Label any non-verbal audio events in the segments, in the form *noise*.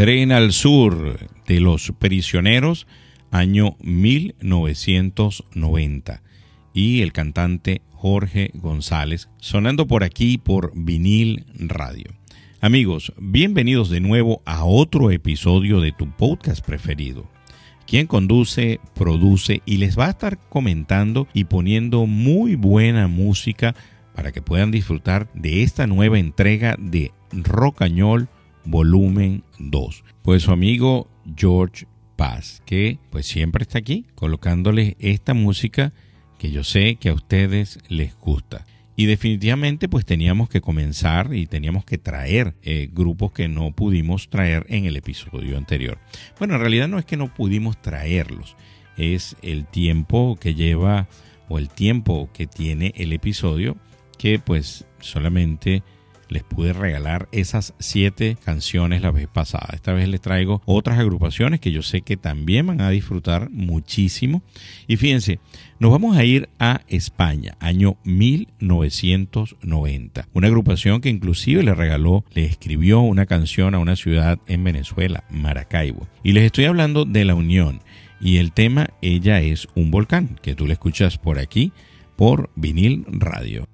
Tren al Sur de los Prisioneros, año 1990. Y el cantante Jorge González, sonando por aquí por vinil radio. Amigos, bienvenidos de nuevo a otro episodio de tu podcast preferido. Quien conduce, produce y les va a estar comentando y poniendo muy buena música para que puedan disfrutar de esta nueva entrega de Rocañol volumen 2. Pues su amigo George Paz, que pues siempre está aquí colocándoles esta música que yo sé que a ustedes les gusta. Y definitivamente pues teníamos que comenzar y teníamos que traer eh, grupos que no pudimos traer en el episodio anterior. Bueno, en realidad no es que no pudimos traerlos, es el tiempo que lleva o el tiempo que tiene el episodio que pues solamente les pude regalar esas siete canciones la vez pasada. Esta vez les traigo otras agrupaciones que yo sé que también van a disfrutar muchísimo. Y fíjense, nos vamos a ir a España, año 1990. Una agrupación que inclusive le regaló, le escribió una canción a una ciudad en Venezuela, Maracaibo. Y les estoy hablando de La Unión. Y el tema, ella es un volcán, que tú le escuchas por aquí, por vinil radio.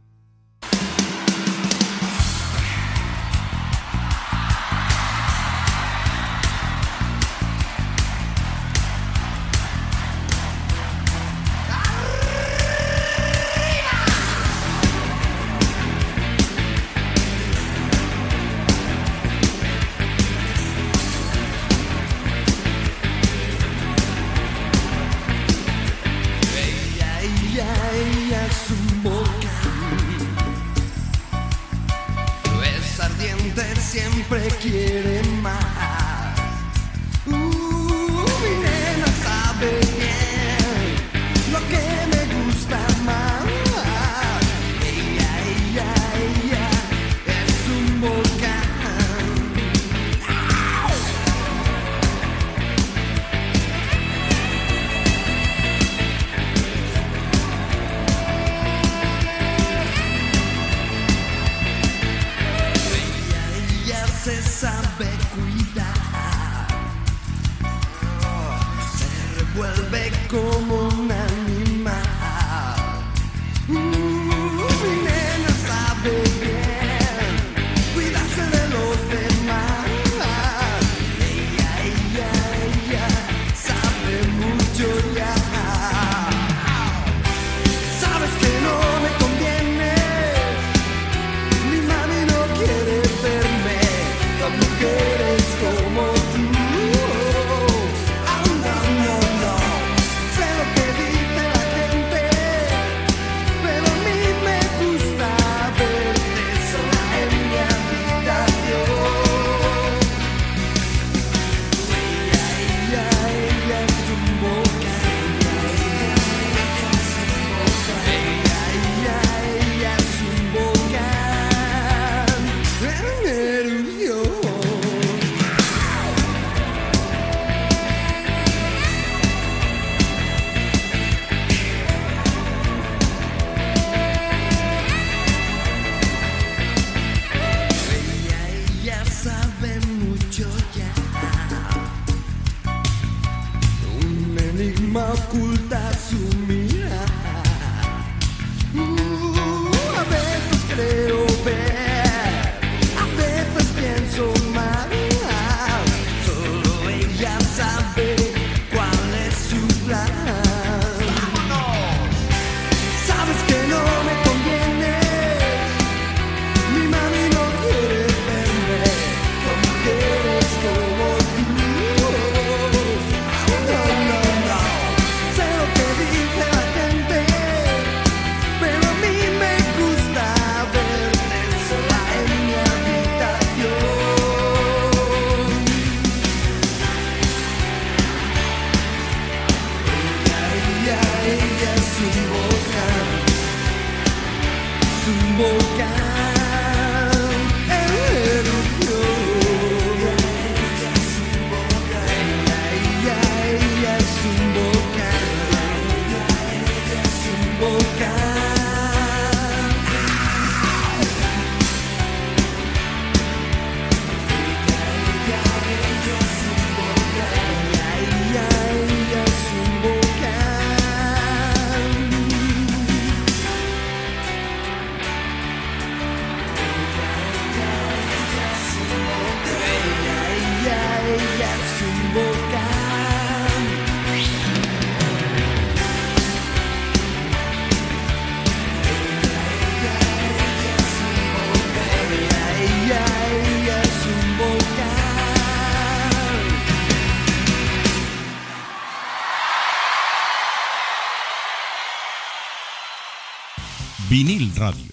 Vinil Radio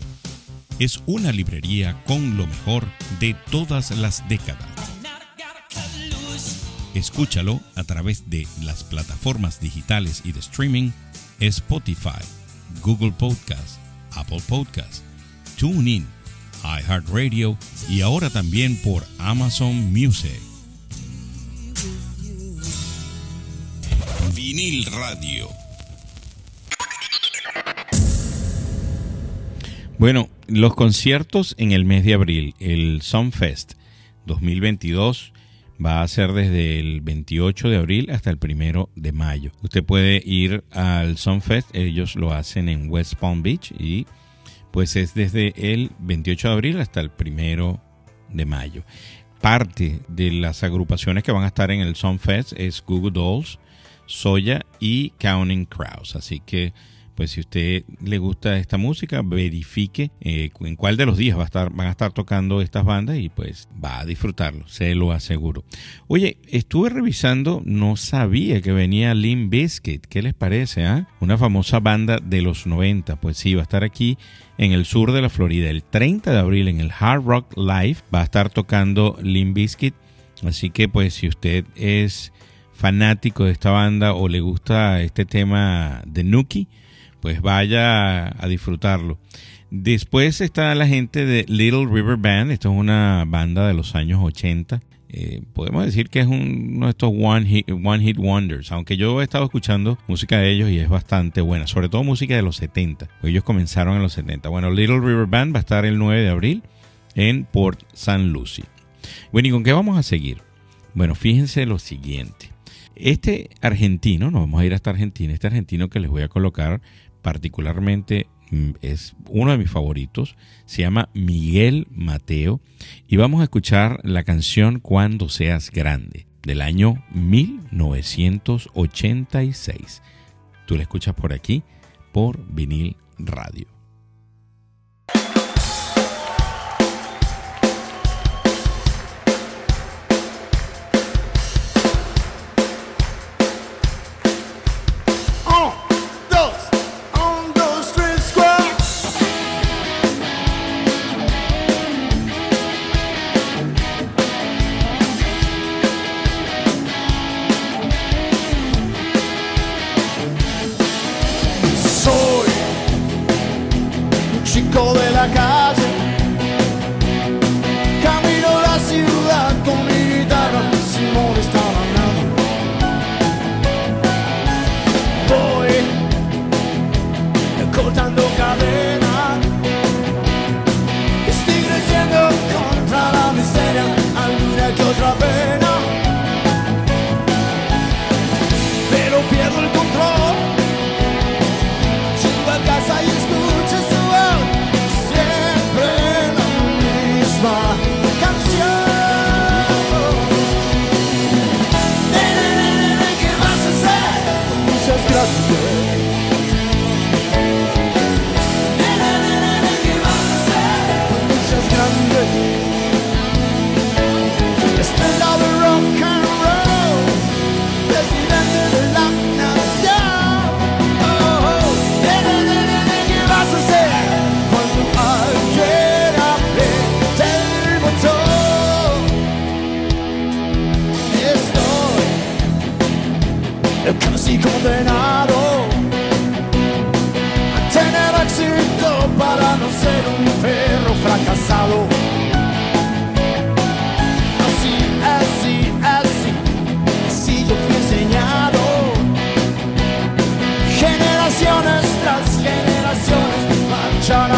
es una librería con lo mejor de todas las décadas. Escúchalo a través de las plataformas digitales y de streaming Spotify, Google Podcast, Apple Podcast, TuneIn, iHeartRadio y ahora también por Amazon Music. Vinil Radio. Bueno, los conciertos en el mes de abril, el Sunfest 2022 va a ser desde el 28 de abril hasta el 1 de mayo. Usted puede ir al Sunfest, ellos lo hacen en West Palm Beach y pues es desde el 28 de abril hasta el 1 de mayo. Parte de las agrupaciones que van a estar en el Sunfest es Google Dolls, Soya y Counting Crows. Así que pues si usted le gusta esta música, verifique eh, en cuál de los días va a estar, van a estar tocando estas bandas y pues va a disfrutarlo, se lo aseguro. Oye, estuve revisando, no sabía que venía Limp Bizkit, ¿qué les parece? Ah? Una famosa banda de los 90, pues sí, va a estar aquí en el sur de la Florida. El 30 de abril en el Hard Rock Live va a estar tocando Limp Bizkit, así que pues si usted es fanático de esta banda o le gusta este tema de Nuki, pues vaya a disfrutarlo. Después está la gente de Little River Band, esto es una banda de los años 80. Eh, podemos decir que es uno de estos one hit, one hit Wonders, aunque yo he estado escuchando música de ellos y es bastante buena, sobre todo música de los 70. Ellos comenzaron en los 70. Bueno, Little River Band va a estar el 9 de abril en Port St. Lucie. Bueno, ¿y con qué vamos a seguir? Bueno, fíjense lo siguiente. Este argentino, nos vamos a ir hasta Argentina, este argentino que les voy a colocar particularmente mm, es uno de mis favoritos, se llama Miguel Mateo y vamos a escuchar la canción Cuando seas grande del año 1986. Tú la escuchas por aquí por vinil radio. Chico de la calle. Fracasado. Así, así, así, así yo fui enseñado. Generaciones tras generaciones marchan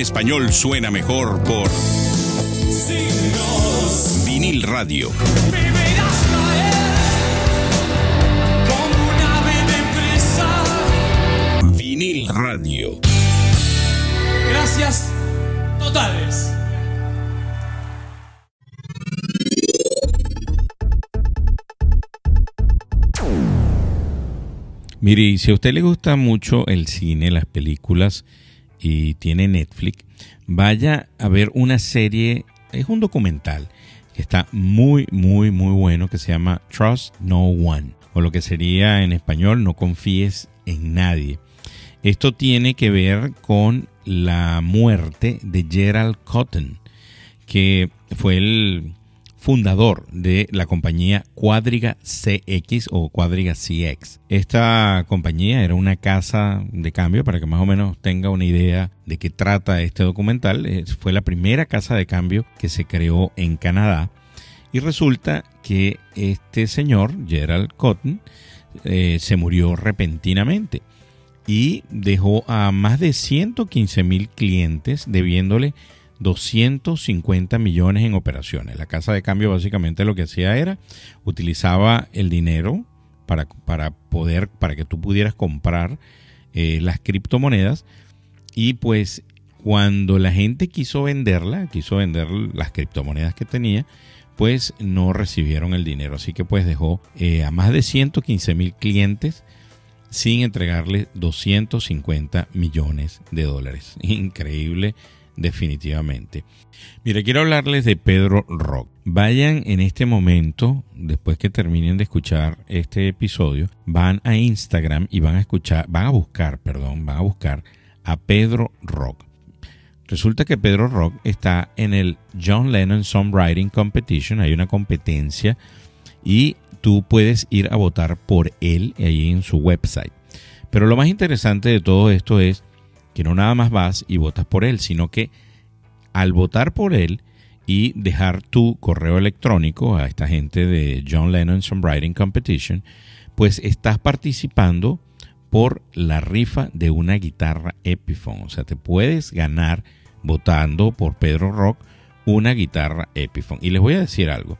en español suena mejor por Vinil Radio. Presa. Vinil Radio. Gracias totales. Mire, y si a usted le gusta mucho el cine, las películas y tiene Netflix, vaya a ver una serie, es un documental que está muy, muy, muy bueno que se llama Trust No One, o lo que sería en español No confíes en nadie. Esto tiene que ver con la muerte de Gerald Cotton, que fue el fundador de la compañía Cuadriga CX o Cuadriga CX. Esta compañía era una casa de cambio, para que más o menos tenga una idea de qué trata este documental. Fue la primera casa de cambio que se creó en Canadá. Y resulta que este señor, Gerald Cotton, eh, se murió repentinamente y dejó a más de 115 mil clientes debiéndole 250 millones en operaciones. La casa de cambio básicamente lo que hacía era utilizaba el dinero para, para poder, para que tú pudieras comprar eh, las criptomonedas y pues cuando la gente quiso venderla, quiso vender las criptomonedas que tenía, pues no recibieron el dinero. Así que pues dejó eh, a más de 115 mil clientes sin entregarle 250 millones de dólares. Increíble definitivamente. Mire, quiero hablarles de Pedro Rock. Vayan en este momento, después que terminen de escuchar este episodio, van a Instagram y van a escuchar, van a buscar, perdón, van a buscar a Pedro Rock. Resulta que Pedro Rock está en el John Lennon Songwriting Competition, hay una competencia y tú puedes ir a votar por él ahí en su website. Pero lo más interesante de todo esto es que no nada más vas y votas por él, sino que al votar por él y dejar tu correo electrónico a esta gente de John Lennon Songwriting Competition, pues estás participando por la rifa de una guitarra Epiphone. O sea, te puedes ganar votando por Pedro Rock una guitarra Epiphone. Y les voy a decir algo.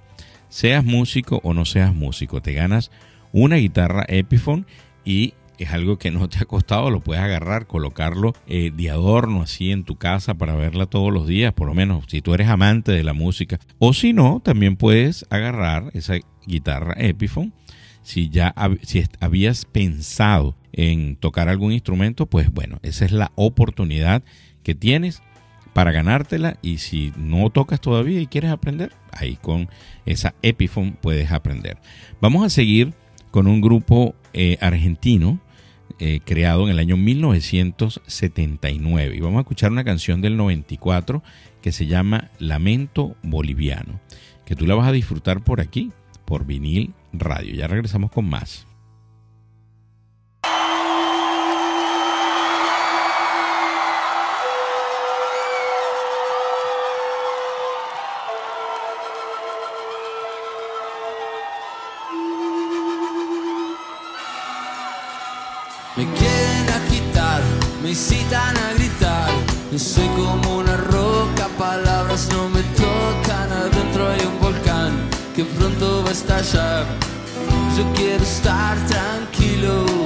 Seas músico o no seas músico, te ganas una guitarra Epiphone y es algo que no te ha costado, lo puedes agarrar, colocarlo eh, de adorno así en tu casa para verla todos los días, por lo menos si tú eres amante de la música. O si no, también puedes agarrar esa guitarra Epiphone. Si ya si habías pensado en tocar algún instrumento, pues bueno, esa es la oportunidad que tienes para ganártela y si no tocas todavía y quieres aprender, ahí con esa Epiphone puedes aprender. Vamos a seguir con un grupo eh, argentino eh, creado en el año 1979 y vamos a escuchar una canción del 94 que se llama Lamento Boliviano, que tú la vas a disfrutar por aquí, por vinil radio. Ya regresamos con más. Yo soy como una roca, palabras no me tocan. Adentro hay un volcán que pronto va a estallar. Yo quiero estar tranquilo.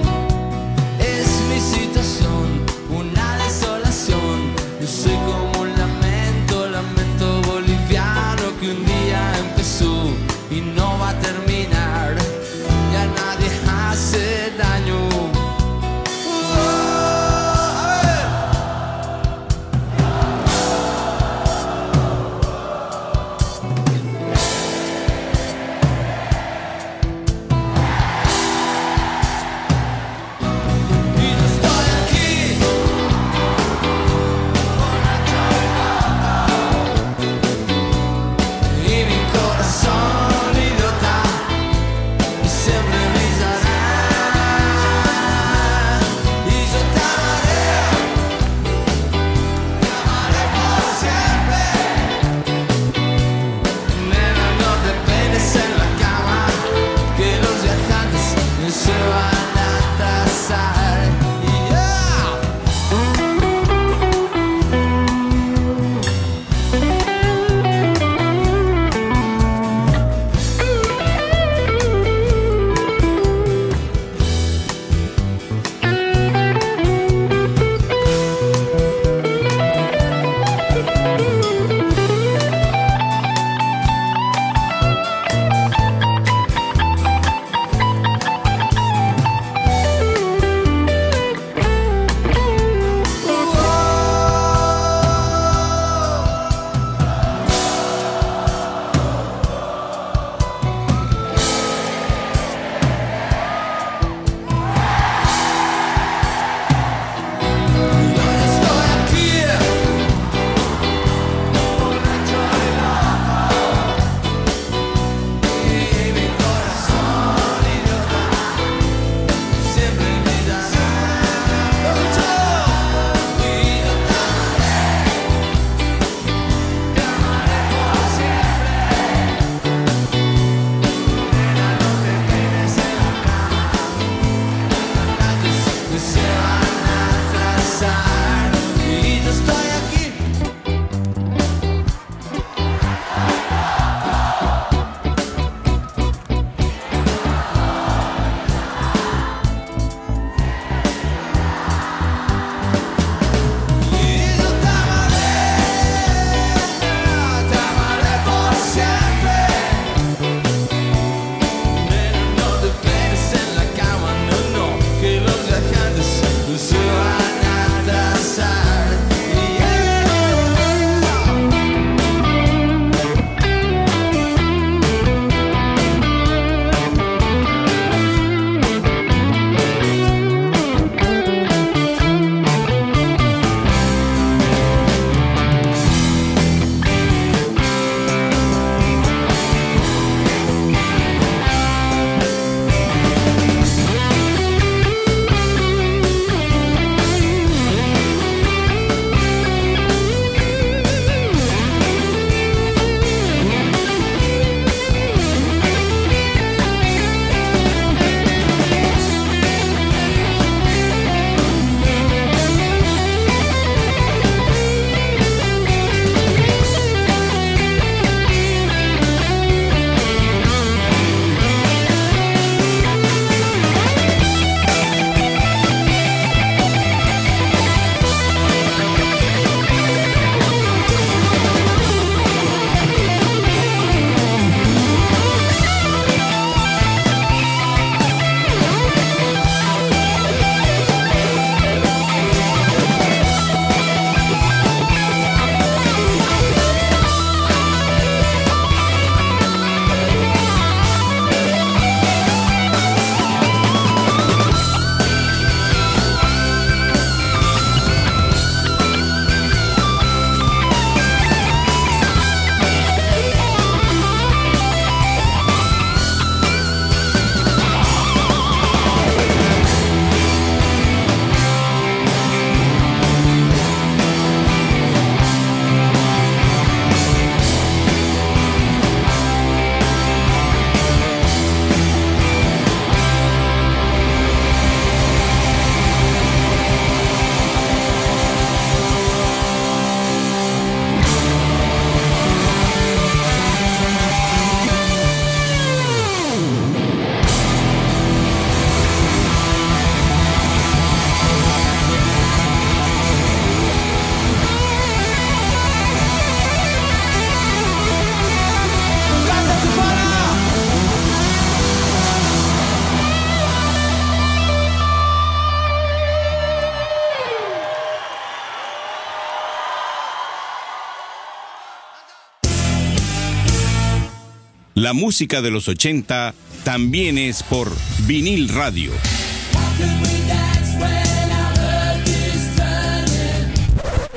La música de los 80 también es por vinil radio.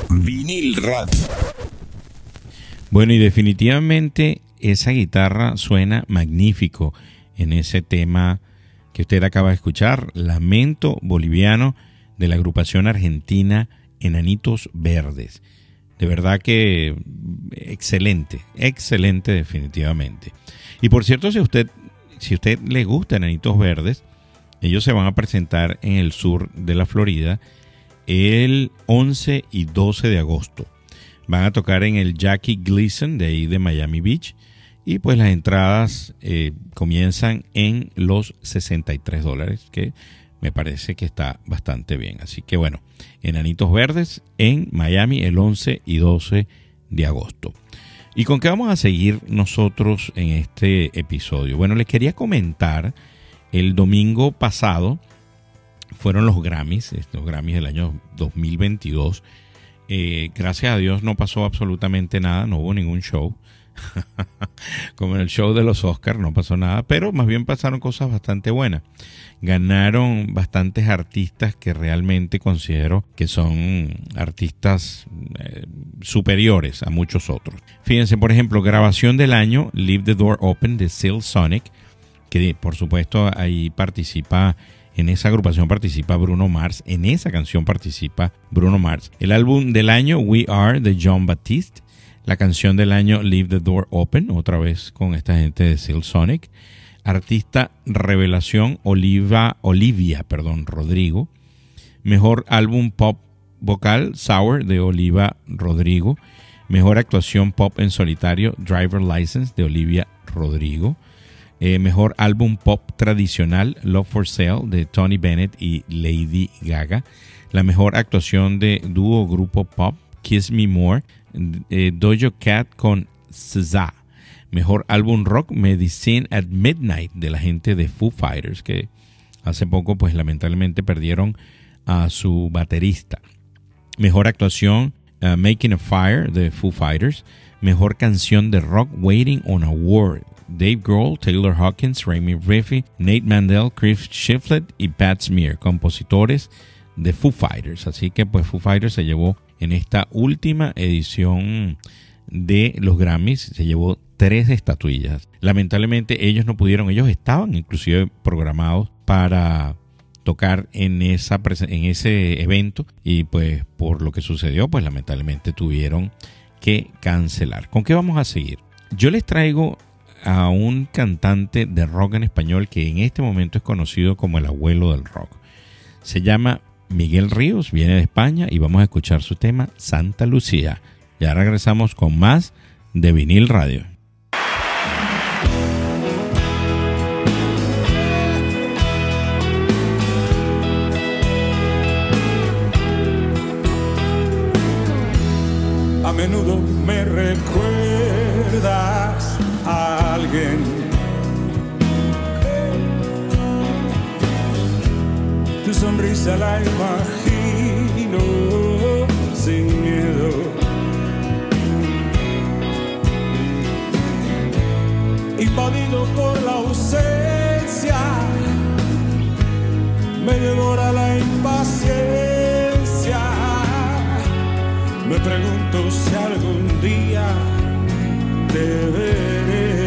Vinil radio. Bueno, y definitivamente esa guitarra suena magnífico en ese tema que usted acaba de escuchar, Lamento Boliviano de la agrupación argentina Enanitos Verdes. De verdad que excelente, excelente definitivamente. Y por cierto, si usted, si usted le gusta Enanitos Verdes, ellos se van a presentar en el sur de la Florida el 11 y 12 de agosto. Van a tocar en el Jackie Gleason de ahí de Miami Beach. Y pues las entradas eh, comienzan en los 63 dólares, que me parece que está bastante bien. Así que bueno, Enanitos Verdes en Miami el 11 y 12 de agosto. ¿Y con qué vamos a seguir nosotros en este episodio? Bueno, les quería comentar, el domingo pasado fueron los Grammys, los Grammys del año 2022. Eh, gracias a Dios no pasó absolutamente nada, no hubo ningún show. *laughs* Como en el show de los Oscars no pasó nada, pero más bien pasaron cosas bastante buenas. Ganaron bastantes artistas que realmente considero que son artistas eh, superiores a muchos otros. Fíjense, por ejemplo, grabación del año, Leave the Door Open de Seal Sonic, que por supuesto ahí participa en esa agrupación participa Bruno Mars. En esa canción participa Bruno Mars. El álbum del año We Are de John Baptiste. La canción del año Leave the Door Open, otra vez con esta gente de Seal Sonic. Artista Revelación Oliva, Olivia perdón, Rodrigo. Mejor álbum pop vocal Sour de Oliva Rodrigo. Mejor actuación pop en solitario Driver License de Olivia Rodrigo. Eh, mejor álbum pop tradicional Love for Sale de Tony Bennett y Lady Gaga. La mejor actuación de dúo grupo pop Kiss Me More eh, Dojo Cat con SZA. Mejor álbum rock Medicine at Midnight de la gente de Foo Fighters que hace poco pues lamentablemente perdieron a su baterista. Mejor actuación uh, Making a Fire de Foo Fighters. Mejor canción de rock Waiting on a War Dave Grohl, Taylor Hawkins, Rami Riffy, Nate Mandel, Chris Shiflett y Pat Smear, compositores de Foo Fighters. Así que pues Foo Fighters se llevó en esta última edición de los Grammys, se llevó tres estatuillas. Lamentablemente ellos no pudieron, ellos estaban inclusive programados para tocar en, ese evento y pues por lo que sucedió pues lamentablemente tuvieron que cancelar. ¿Con qué vamos a seguir? Yo les traigo a un cantante de rock en español que en este momento es conocido como el abuelo del rock. Se llama Miguel Ríos, viene de España y vamos a escuchar su tema Santa Lucía. Ya regresamos con más de vinil radio. Sonrisa la imagino sin miedo. Invadido por la ausencia, me devora la impaciencia. Me pregunto si algún día te veré.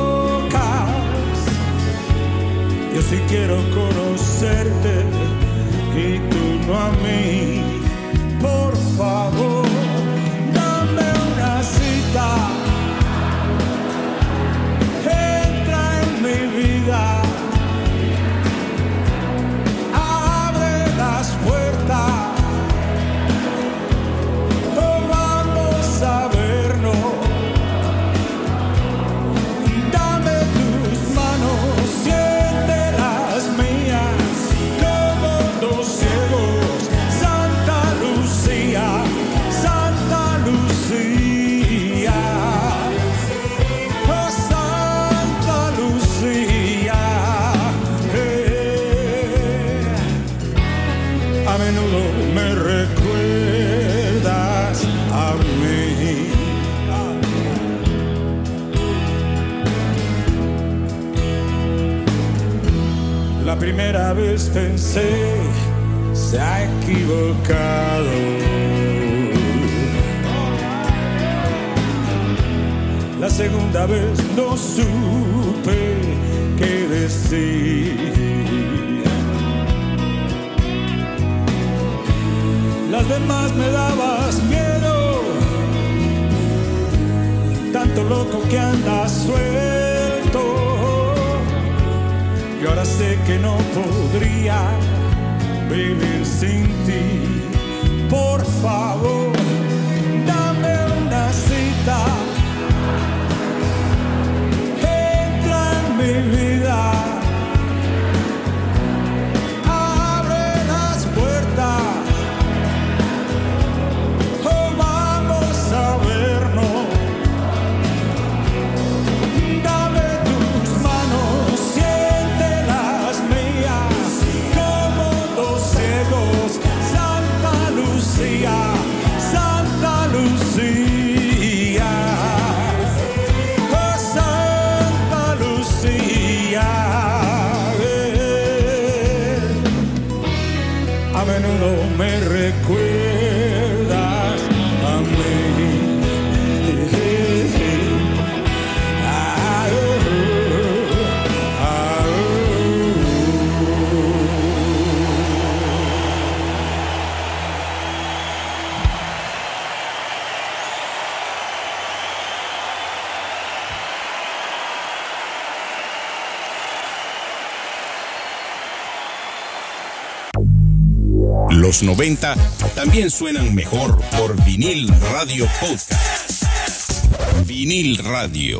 Yo sí quiero conocerte y tú no a mí. Por favor, dame una cita. Entra en mi vida. menudo me recuerdas a mí. La primera vez pensé, se ha equivocado. La segunda vez no supe qué decir. Las demás me dabas miedo, tanto loco que andas suelto. Y ahora sé que no podría vivir sin ti. Por favor, dame una cita. Entra en mi vida. Me 90 también suenan mejor por vinil radio podcast. Vinil radio.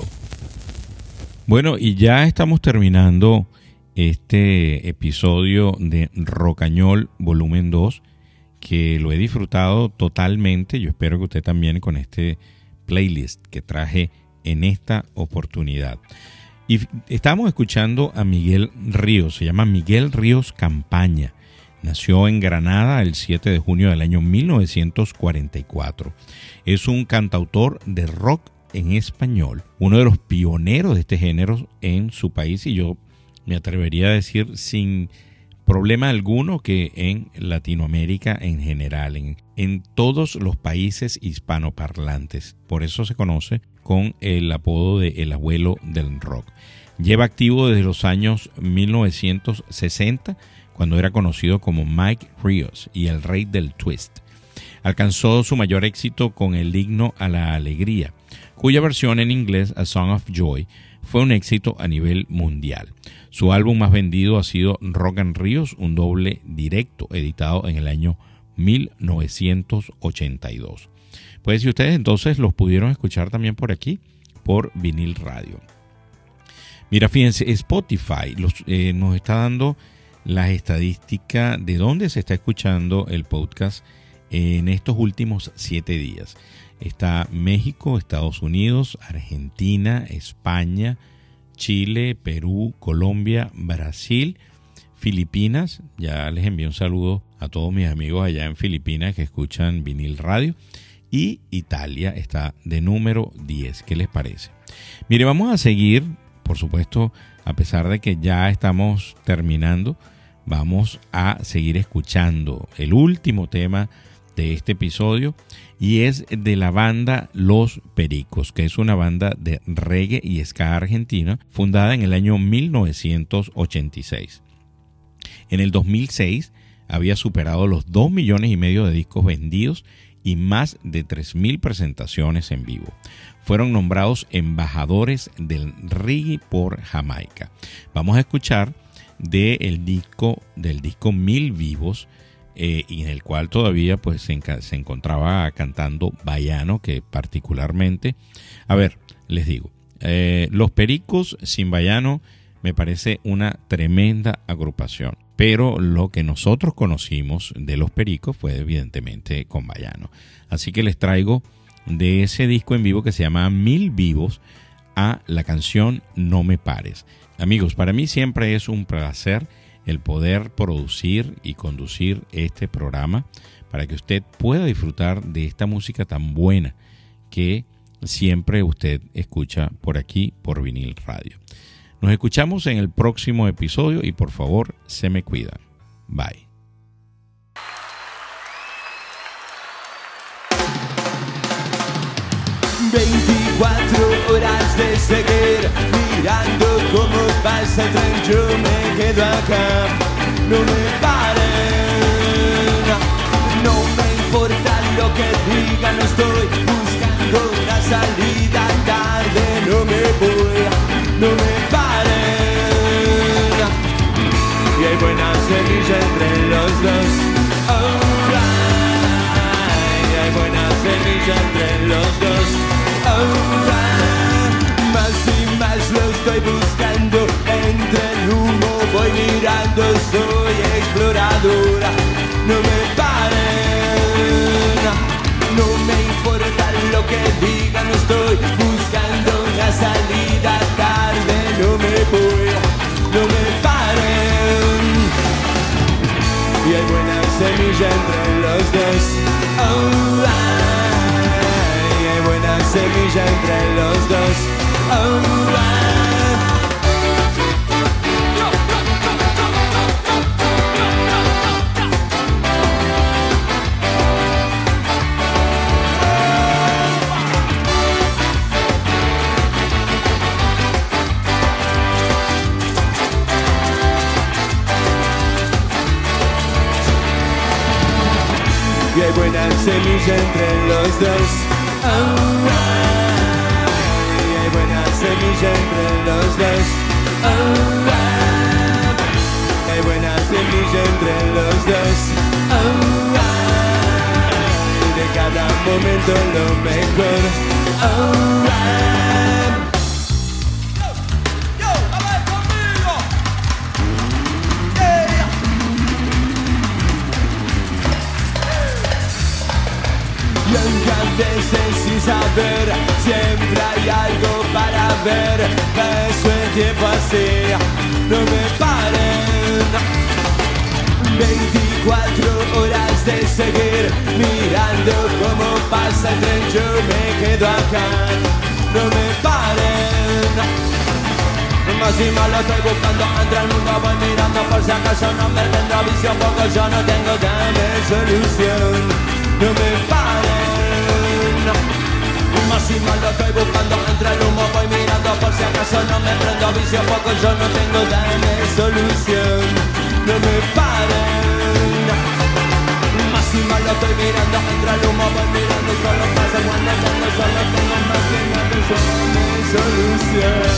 Bueno, y ya estamos terminando este episodio de Rocañol volumen 2, que lo he disfrutado totalmente. Yo espero que usted también con este playlist que traje en esta oportunidad. Y estamos escuchando a Miguel Ríos, se llama Miguel Ríos Campaña. Nació en Granada el 7 de junio del año 1944. Es un cantautor de rock en español, uno de los pioneros de este género en su país y yo me atrevería a decir sin problema alguno que en Latinoamérica en general, en, en todos los países hispanoparlantes. Por eso se conoce con el apodo de el abuelo del rock. Lleva activo desde los años 1960, cuando era conocido como Mike Rios y el rey del twist. Alcanzó su mayor éxito con el himno a la alegría, cuya versión en inglés, A Song of Joy, fue un éxito a nivel mundial. Su álbum más vendido ha sido Rock and Ríos, un doble directo editado en el año 1982. Pues si ustedes entonces los pudieron escuchar también por aquí, por vinil radio. Mira, fíjense, Spotify los, eh, nos está dando las estadísticas de dónde se está escuchando el podcast en estos últimos siete días. Está México, Estados Unidos, Argentina, España, Chile, Perú, Colombia, Brasil, Filipinas. Ya les envío un saludo a todos mis amigos allá en Filipinas que escuchan vinil radio. Y Italia está de número 10. ¿Qué les parece? Mire, vamos a seguir, por supuesto, a pesar de que ya estamos terminando, vamos a seguir escuchando el último tema de este episodio y es de la banda Los Pericos, que es una banda de reggae y ska argentina fundada en el año 1986. En el 2006 había superado los 2 millones y medio de discos vendidos y más de 3.000 presentaciones en vivo. Fueron nombrados embajadores del reggae por Jamaica. Vamos a escuchar del disco del disco Mil Vivos eh, y en el cual todavía pues se, se encontraba cantando Bayano que particularmente a ver les digo eh, los Pericos sin Bayano me parece una tremenda agrupación pero lo que nosotros conocimos de los Pericos fue evidentemente con Bayano así que les traigo de ese disco en vivo que se llama Mil Vivos a la canción No me pares. Amigos, para mí siempre es un placer el poder producir y conducir este programa para que usted pueda disfrutar de esta música tan buena que siempre usted escucha por aquí, por vinil radio. Nos escuchamos en el próximo episodio y por favor, se me cuidan. Bye. Horas de seguir mirando cómo pasa el tren, yo me quedo acá, no me paren, no me importa lo que digan, no estoy buscando una salida. Tarde, no me voy, no me y hay buena semilla entre los dos. Alright, y hay buena semilla entre los dos. Más y más lo estoy buscando. Entre el humo voy mirando, soy exploradora. No me paren, no me importa lo que digan, estoy buscando una salida Y hay buena semilla entre los dos. Oh, hay buena semilla entre los dos. Oh. Semilla entre los dos. Oh, ay, hay buena semilla entre los dos. Oh, ay, hay buena semilla entre los dos. Oh, de cada momento lo mejor. Oh, ver el tiempo así No me paren. 24 horas de seguir Mirando cómo pasa el tren Yo me quedo acá No me paren. Más y más lo estoy buscando entre el mundo voy mirando por si acaso no me tendrá visión porque yo no tengo dame solución no me paren. Más y más lo estoy buscando entre el humo por si acaso no me prendo vicio porque yo no tengo dame solución. No me paren. Más y más lo estoy mirando entre el humo voy mirando solo pasa cuando tengo solo tengo más que mi solución.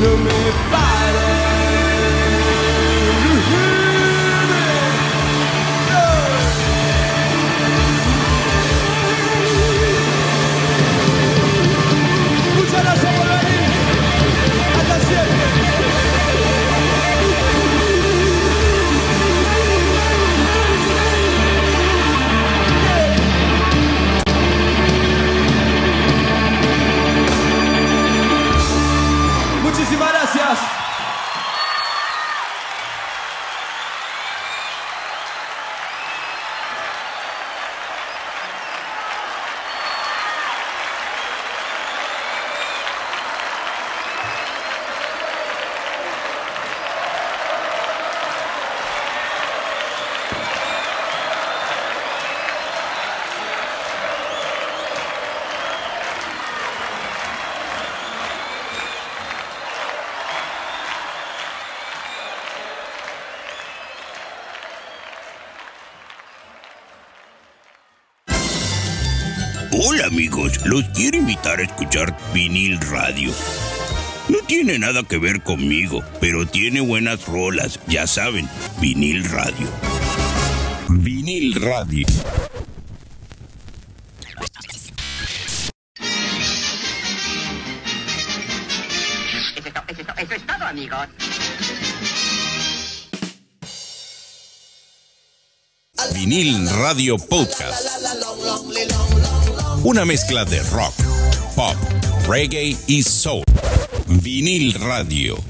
No me paren. Muchas gracias por los quiero invitar a escuchar vinil radio. No tiene nada que ver conmigo, pero tiene buenas rolas, ya saben, vinil radio. Vinil radio. Eso es, eso todo, amigos. Vinil Radio Podcast. Una mezcla de rock, pop, reggae y soul. Vinil Radio.